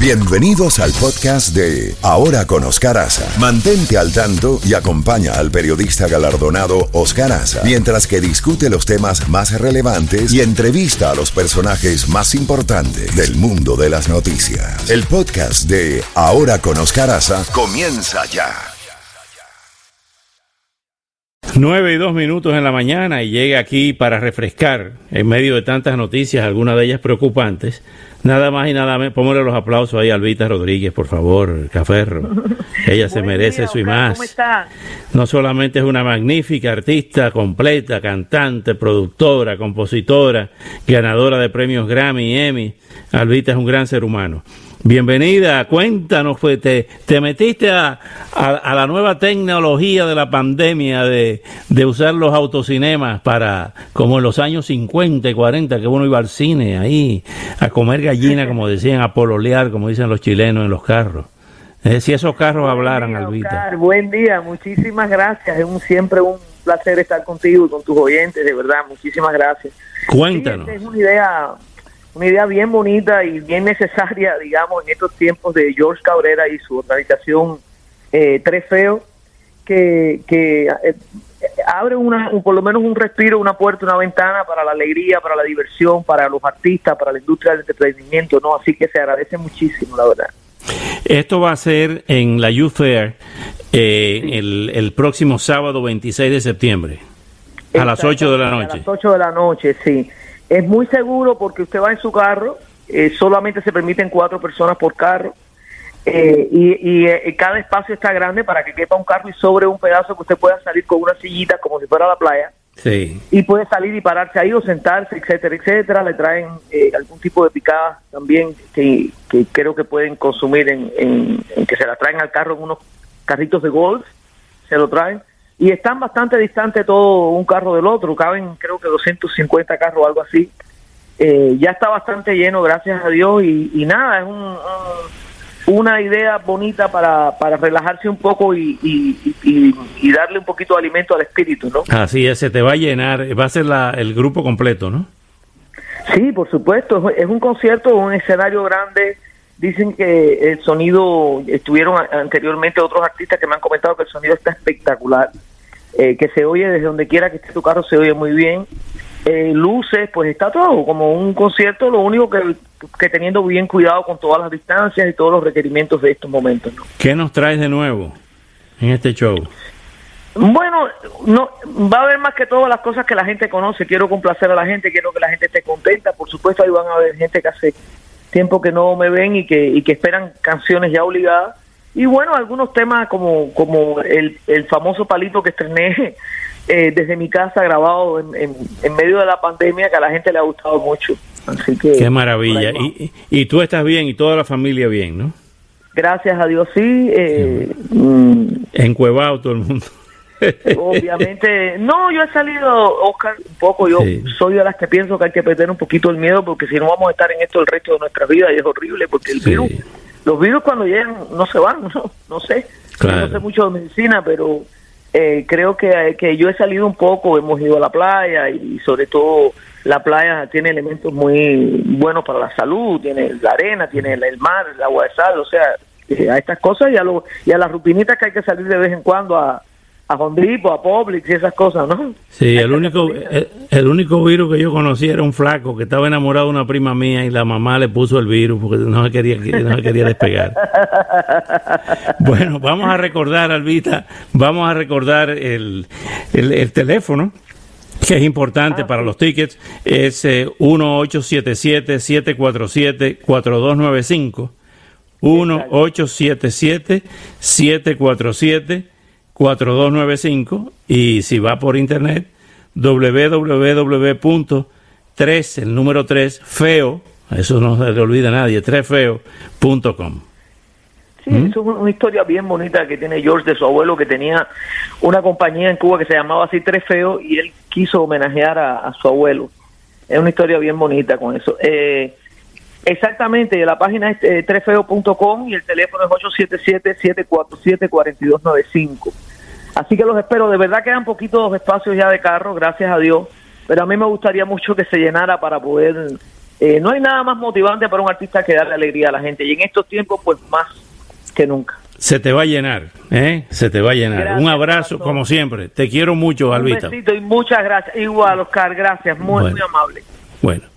Bienvenidos al podcast de Ahora con Oscar Aza. Mantente al tanto y acompaña al periodista galardonado Oscar Aza mientras que discute los temas más relevantes y entrevista a los personajes más importantes del mundo de las noticias. El podcast de Ahora con Oscar Aza comienza ya. 9 y 2 minutos en la mañana y llega aquí para refrescar en medio de tantas noticias, algunas de ellas preocupantes. Nada más y nada menos, póngale los aplausos ahí a Albita Rodríguez, por favor, Caferro. Ella se merece eso y más. ¿Cómo está? No solamente es una magnífica artista completa, cantante, productora, compositora, ganadora de premios Grammy y Emmy. Albita es un gran ser humano. Bienvenida, cuéntanos, pues, te, te metiste a, a, a, la nueva tecnología de la pandemia de, de, usar los autocinemas para, como en los años 50 y 40, que uno iba al cine ahí a comer gallina, como decían, a pololear, como dicen los chilenos en los carros. Eh, si esos carros buen hablaran, día. Oscar, buen día, muchísimas gracias. Es un, siempre un placer estar contigo y con tus oyentes, de verdad, muchísimas gracias. Cuéntanos. Sí, es una idea una idea bien bonita y bien necesaria, digamos, en estos tiempos de George Cabrera y su organización eh, Tres Feos, que, que eh, abre una, un, por lo menos un respiro, una puerta, una ventana para la alegría, para la diversión, para los artistas, para la industria del entretenimiento, ¿no? Así que se agradece muchísimo, la verdad. Esto va a ser en la Youth Fair eh, sí. el, el, próximo sábado 26 de septiembre, a las 8 de la noche. A las 8 de la noche, sí. Es muy seguro porque usted va en su carro, eh, solamente se permiten cuatro personas por carro. Eh, y, y eh, cada espacio está grande para que quepa un carro y sobre un pedazo que usted pueda salir con una sillita como si fuera a la playa. Sí. Y puede salir y pararse ahí o sentarse, etcétera, etcétera. Le traen eh, algún tipo de picada también que, que, creo que pueden consumir en, en, en, que se la traen al carro en unos carritos de golf, se lo traen. Y están bastante distantes todo un carro del otro, caben creo que 250 carros o algo así. Eh, ya está bastante lleno, gracias a Dios, y, y nada, es un, un, una idea bonita para, para relajarse un poco y, y, y, darle un poquito de alimento al espíritu, ¿no? Así es, se te va a llenar, va a ser la, el grupo completo, ¿no? Sí, por supuesto, es un concierto, un escenario grande. Dicen que el sonido, estuvieron anteriormente otros artistas que me han comentado que el sonido está espectacular, eh, que se oye desde donde quiera que esté tu carro, se oye muy bien. Eh, luces, pues está todo como un concierto, lo único que, que teniendo bien cuidado con todas las distancias y todos los requerimientos de estos momentos. ¿no? ¿Qué nos traes de nuevo en este show? Bueno, no va a haber más que todas las cosas que la gente conoce. Quiero complacer a la gente, quiero que la gente esté contenta. Por supuesto, ahí van a haber gente que hace tiempo que no me ven y que, y que esperan canciones ya obligadas. Y bueno, algunos temas como, como el, el famoso palito que estrené eh, desde mi casa grabado en, en, en, medio de la pandemia que a la gente le ha gustado mucho. Así que, Qué maravilla. Y, y, tú estás bien y toda la familia bien, ¿no? Gracias a Dios, sí. Eh, mm. Encuevado todo el mundo. Obviamente, no, yo he salido, Oscar, un poco, yo sí. soy de las que pienso que hay que perder un poquito el miedo porque si no vamos a estar en esto el resto de nuestra vida y es horrible porque el sí. virus, los virus cuando llegan no se van, no, no sé, claro. no sé mucho de medicina, pero eh, creo que, que yo he salido un poco, hemos ido a la playa y sobre todo la playa tiene elementos muy buenos para la salud, tiene la arena, tiene el mar, el agua de sal, o sea, eh, a estas cosas y a, lo, y a las rutinitas que hay que salir de vez en cuando a a Hondipo, a Publix y esas cosas, ¿no? Sí, el único, el, el, único virus que yo conocí era un flaco que estaba enamorado de una prima mía y la mamá le puso el virus porque no se quería, no se quería despegar. bueno, vamos a recordar, Albita, vamos a recordar el, el, el teléfono que es importante ah, para los tickets, es eh, 1877-747-4295. 1877-747 4295 y si va por internet www.3 el número 3 feo eso no se le olvida a nadie 3feo.com Sí, ¿Mm? es una historia bien bonita que tiene George de su abuelo que tenía una compañía en Cuba que se llamaba así Tres Feo y él quiso homenajear a, a su abuelo. Es una historia bien bonita con eso. Eh, Exactamente, la página es eh, trefeo.com y el teléfono es 877-747-4295. Así que los espero, de verdad quedan poquitos espacios ya de carro, gracias a Dios, pero a mí me gustaría mucho que se llenara para poder eh, no hay nada más motivante para un artista que darle alegría a la gente. Y en estos tiempos, pues más que nunca. Se te va a llenar, ¿eh? Se te va a llenar. un abrazo, como siempre. Te quiero mucho, Albita. Un besito y muchas gracias. Igual, Oscar, gracias. Muy, muy amable. Bueno.